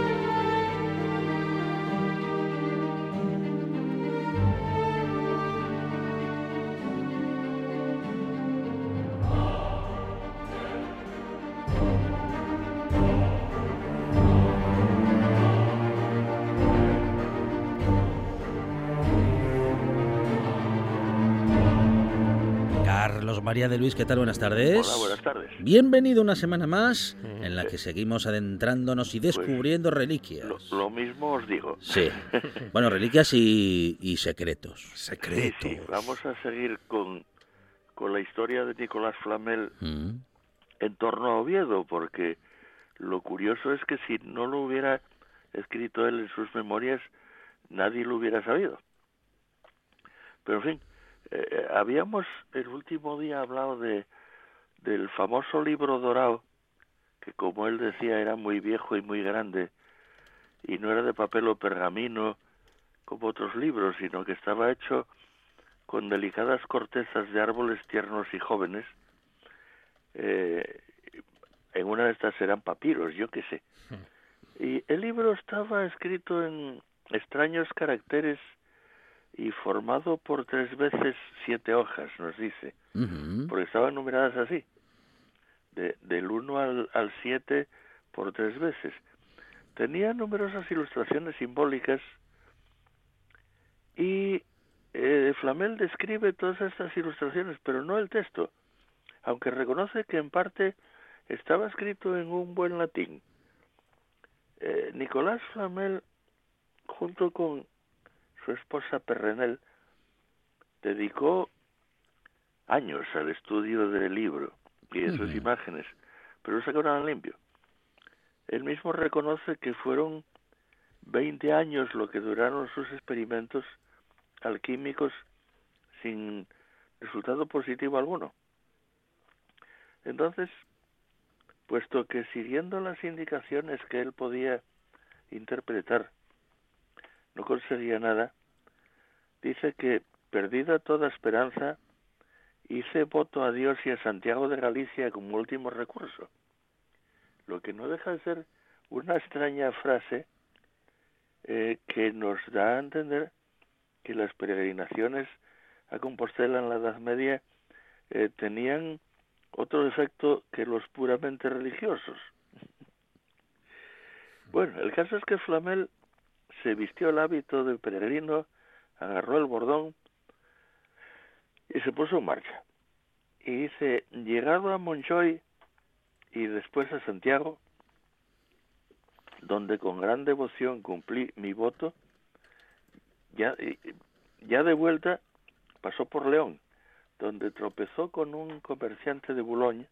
Carlos María de Luis, ¿qué tal? Buenas tardes. Hola, buenas tardes. Bienvenido una semana más en la que seguimos adentrándonos y descubriendo reliquias. Lo, lo mismo os digo. Sí. Bueno, reliquias y, y secretos. Sí, sí. Vamos a seguir con, con la historia de Nicolás Flamel Mm. en torno a Oviedo, porque lo curioso es que si no lo hubiera escrito él en sus memorias, nadie lo hubiera sabido. Pero en fin, eh, habíamos el último día hablado de del famoso libro dorado, que como él decía era muy viejo y muy grande, y no era de papel o pergamino como otros libros, sino que estaba hecho con delicadas cortezas de árboles tiernos y jóvenes. Eh, en una de estas eran papiros, yo qué sé. Y el libro estaba escrito en extraños caracteres y formado por tres veces siete hojas, nos dice, porque estaban numeradas así, de, del 1 al, al 7 por tres veces. Tenía numerosas ilustraciones simbólicas y eh, Flamel describe todas estas ilustraciones, pero no el texto, aunque reconoce que en parte estaba escrito en un buen latín. Eh, Nicolás Flamel, junto con su esposa Perrenel, dedicó años al estudio del libro y de sus imágenes, pero lo sacaron limpio. Él mismo reconoce que fueron 20 años lo que duraron sus experimentos alquímicos sin resultado positivo alguno. Entonces, puesto que siguiendo las indicaciones que él podía interpretar, no conseguía nada, dice que, perdida toda esperanza, hice voto a Dios y a Santiago de Galicia como último recurso. Lo que no deja de ser una extraña frase eh, que nos da a entender que las peregrinaciones a Compostela en la Edad Media eh, tenían otro efecto que los puramente religiosos. Bueno, el caso es que Flamel se vistió el hábito de peregrino, agarró el bordón y se puso en marcha. Y dice, llegado a Monchoy y después a Santiago, donde con gran devoción cumplí mi voto, ya, ya de vuelta pasó por León, donde tropezó con un comerciante de Boulogne,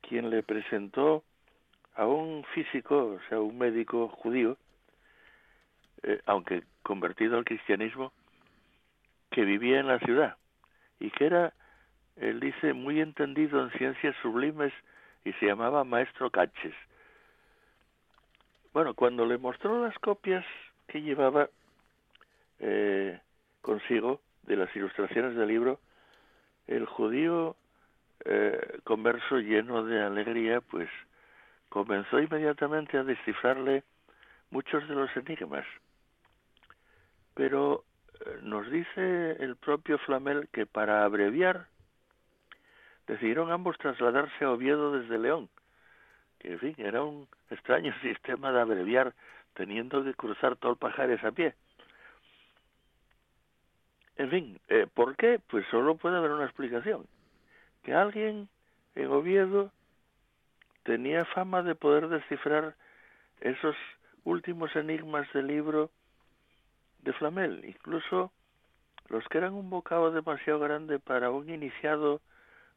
quien le presentó a un físico, o sea, un médico judío, eh, aunque convertido al cristianismo, que vivía en la ciudad y que era, él dice, muy entendido en ciencias sublimes y se llamaba Maestro Caches. Bueno, cuando le mostró las copias que llevaba eh, consigo de las ilustraciones del libro, el judío eh, converso lleno de alegría, pues comenzó inmediatamente a descifrarle muchos de los enigmas. Pero eh, nos dice el propio Flamel que para abreviar decidieron ambos trasladarse a Oviedo desde León, que en fin, era un extraño sistema de abreviar teniendo que cruzar todo el Pajares a pie. En fin, eh, ¿por qué? Pues solo puede haber una explicación. Que alguien en Oviedo tenía fama de poder descifrar esos últimos enigmas del libro de Flamel, incluso los que eran un bocado demasiado grande para un iniciado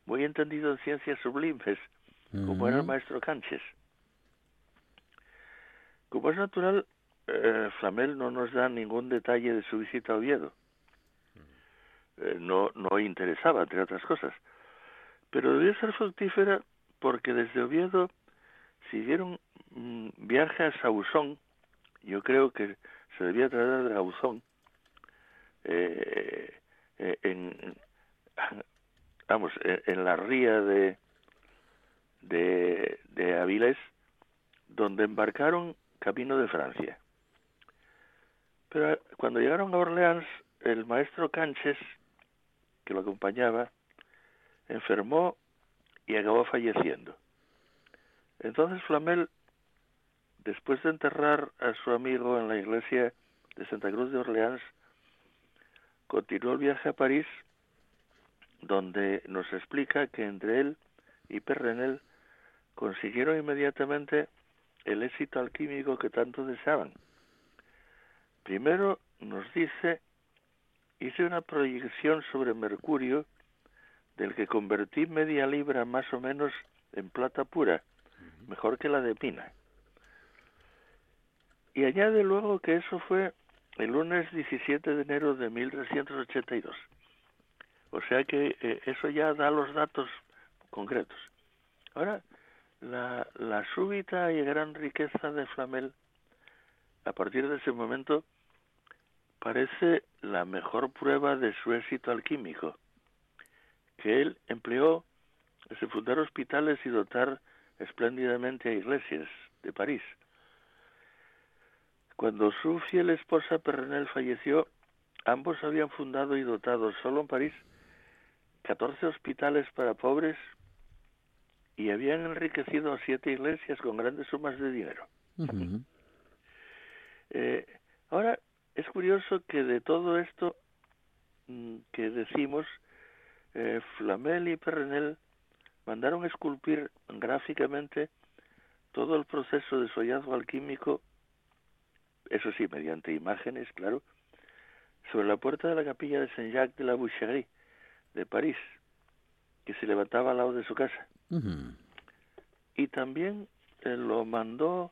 muy entendido en ciencias sublimes, como era el maestro Canches. Como es natural, eh, Flamel no nos da ningún detalle de su visita a Oviedo. Eh, no, no interesaba, entre otras cosas. Pero debió ser fructífera porque desde Oviedo siguieron mm, viajes a Ausón, yo creo que debía tratar de Ausón, eh, eh, en, vamos, en, la ría de, de, de Avilés, donde embarcaron camino de Francia. Pero cuando llegaron a Orleans, el maestro Canches, que lo acompañaba, enfermó y acabó falleciendo. Entonces Flamel, después de enterrar a su amigo en la iglesia de Santa Cruz de Orleans, continuó el viaje a París, donde nos explica que entre él y Perrenel consiguieron inmediatamente el éxito alquímico que tanto deseaban. Primero nos dice, hice una proyección sobre mercurio del que convertí media libra más o menos en plata pura, mejor que la de Pina. Y añade luego que eso fue el lunes 17 de enero de 1382. O sea que eh, eso ya da los datos concretos. Ahora, la, la súbita y gran riqueza de Flamel, a partir de ese momento, parece la mejor prueba de su éxito alquímico, que él empleó en fundar hospitales y dotar espléndidamente a iglesias de París. Cuando su fiel esposa Perrenel falleció, ambos habían fundado y dotado solo en París 14 hospitales para pobres y habían enriquecido a siete iglesias con grandes sumas de dinero. Eh, ahora, es curioso que de todo esto mm, que decimos, eh, Flamel y Perrenel mandaron esculpir gráficamente todo el proceso de su hallazgo alquímico, eso sí, mediante imágenes, claro, sobre la puerta de la capilla de Saint-Jacques de la Boucherie de París, que se levantaba al lado de su casa. Y también eh, lo mandó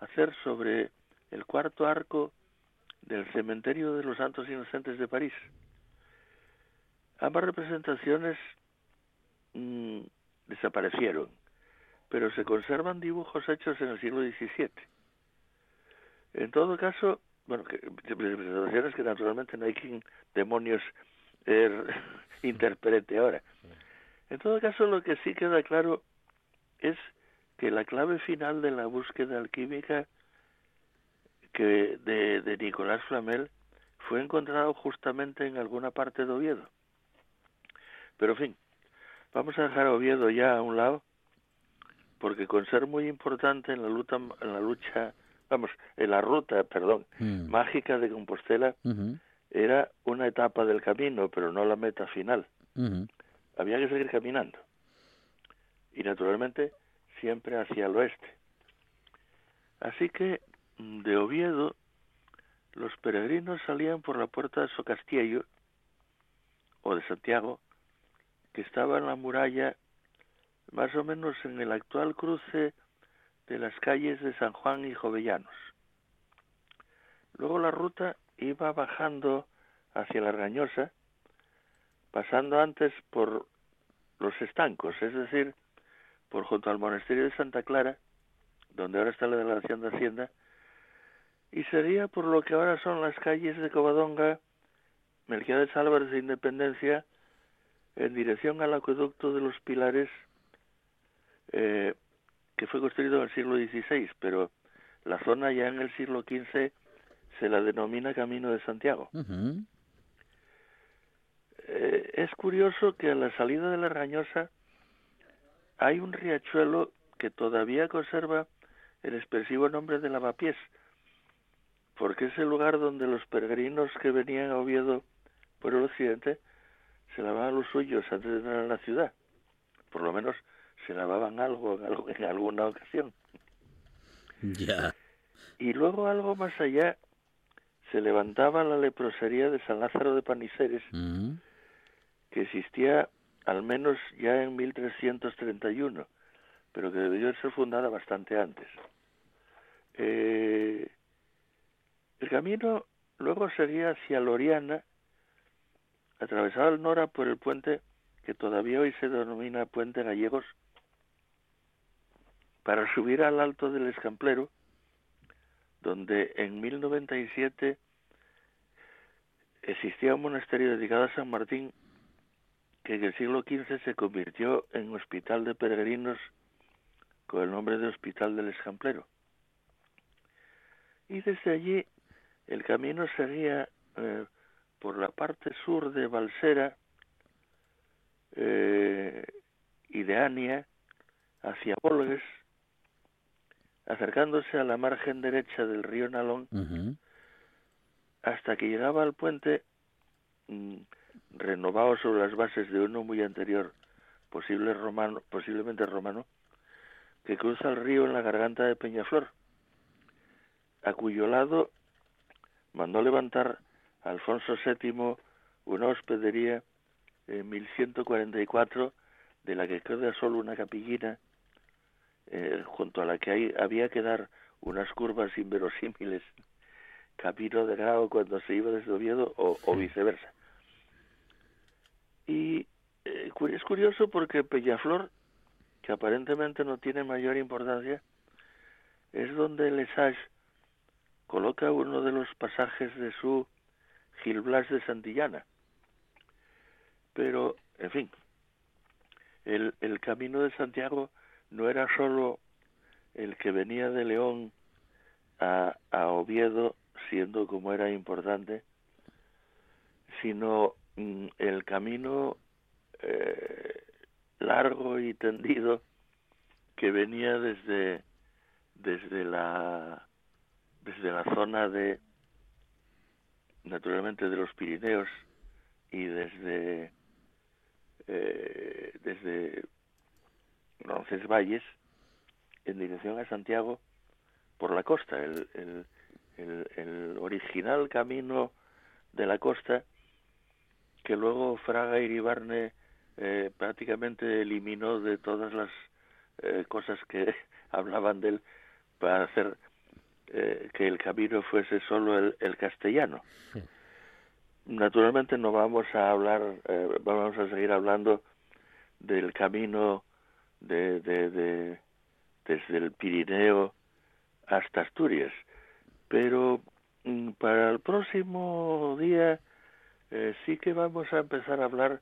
hacer sobre el cuarto arco del cementerio de los Santos Inocentes de París. Ambas representaciones mm, desaparecieron, pero se conservan dibujos hechos en el siglo XVII. En todo caso, bueno, que, representaciones que naturalmente no hay quien demonios eh, interprete ahora. En todo caso, lo que sí queda claro es que la clave final de la búsqueda alquímica que de, de Nicolás Flamel fue encontrado justamente en alguna parte de Oviedo. Pero en fin, vamos a dejar a Oviedo ya a un lado, porque con ser muy importante en la lucha, en la lucha, vamos, en la ruta, perdón, Mm. mágica de Compostela, era una etapa del camino, pero no la meta final. Había que seguir caminando. Y naturalmente siempre hacia el oeste. Así que mm, de Oviedo los peregrinos salían por la puerta de Socastiello o de Santiago, que estaba en la muralla más o menos en el actual cruce de las calles de San Juan y Jovellanos. Luego la ruta iba bajando hacia la Argañosa, pasando antes por los estancos, es decir, por junto al monasterio de Santa Clara, donde ahora está la delegación de Hacienda, y sería por lo que ahora son las calles de Covadonga, Melquiades Álvarez de Independencia, en dirección al acueducto de los Pilares, eh, que fue construido en el siglo XVI, pero la zona ya en el siglo XV se la denomina Camino de Santiago. Eh, es curioso que a la salida de la Rañosa hay un riachuelo que todavía conserva el expresivo nombre de Lavapiés, porque es el lugar donde los peregrinos que venían a Oviedo por el occidente se lavaban los suyos antes de entrar a la ciudad. Por lo menos se lavaban algo en, alguna ocasión. Ya. Y luego algo más allá se levantaba la leprosería de San Lázaro de Paniceres, Ujú. que existía al menos ya en 1331, pero que debió ser fundada bastante antes. Eh, el camino luego seguía hacia Loriana, atravesaba el Nora por el puente que todavía hoy se denomina Puente Gallegos, para subir al alto del Escamplero, donde en 1097 existía un monasterio dedicado a San Martín que en el siglo XV se convirtió en hospital de peregrinos con el nombre de Hospital del Escamplero. Y desde allí el camino seguía eh, por la parte sur de Balsera eh, y de Ania hacia Volgues, acercándose a la margen derecha del río Nalón, hasta que llegaba al puente mm, renovado sobre las bases de uno muy anterior, posible romano, posiblemente romano, que cruza el río en la garganta de Peñaflor, a cuyo lado mandó levantar Alfonso VII una hospedería en 1144 de la que queda solo una capillina eh, junto a la que hay, había que dar unas curvas inverosímiles camino de Grado cuando se iba desde Oviedo o, o viceversa. Y eh, es curioso porque Peñaflor, que aparentemente no tiene mayor importancia, es donde Lesage coloca uno de los pasajes de su Gil Blas de Santillana. Pero, en fin, el, el camino de Santiago no era solo el que venía de León a, Oviedo, siendo como era importante, sino mm, el camino eh, largo y tendido que venía desde desde la desde la zona de naturalmente de los Pirineos y desde eh, desde Roncesvalles en dirección a Santiago por la costa el, el, el, el original camino de la costa que luego Fraga y Iribarne eh, prácticamente eliminó de todas las eh, cosas que hablaban de él para hacer eh, que el camino fuese solo el, el castellano. Naturalmente no vamos a hablar, eh, vamos a seguir hablando del camino de, de, de desde el Pirineo hasta Asturias, pero mm, para el próximo día eh, sí que vamos a empezar a hablar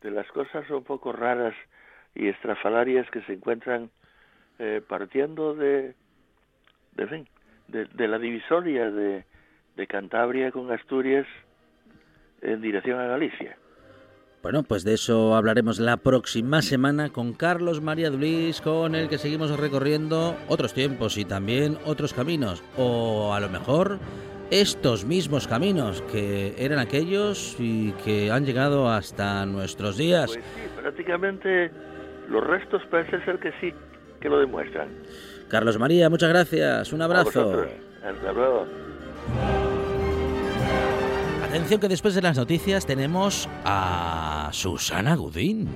de las cosas un poco raras y estrafalarias que se encuentran eh, partiendo de, de, fin, de, de la divisoria de, de Cantabria con Asturias en dirección a Galicia. Bueno, pues de eso hablaremos la próxima semana con Carlos María Dulis, con el que seguimos recorriendo otros tiempos y también otros caminos. O a lo mejor estos mismos caminos que eran aquellos y que han llegado hasta nuestros días. Pues sí, prácticamente los restos parece ser que sí, que lo demuestran. Carlos María, muchas gracias. Un abrazo. Hasta luego. Atención que después de las noticias tenemos a Susana Gudín.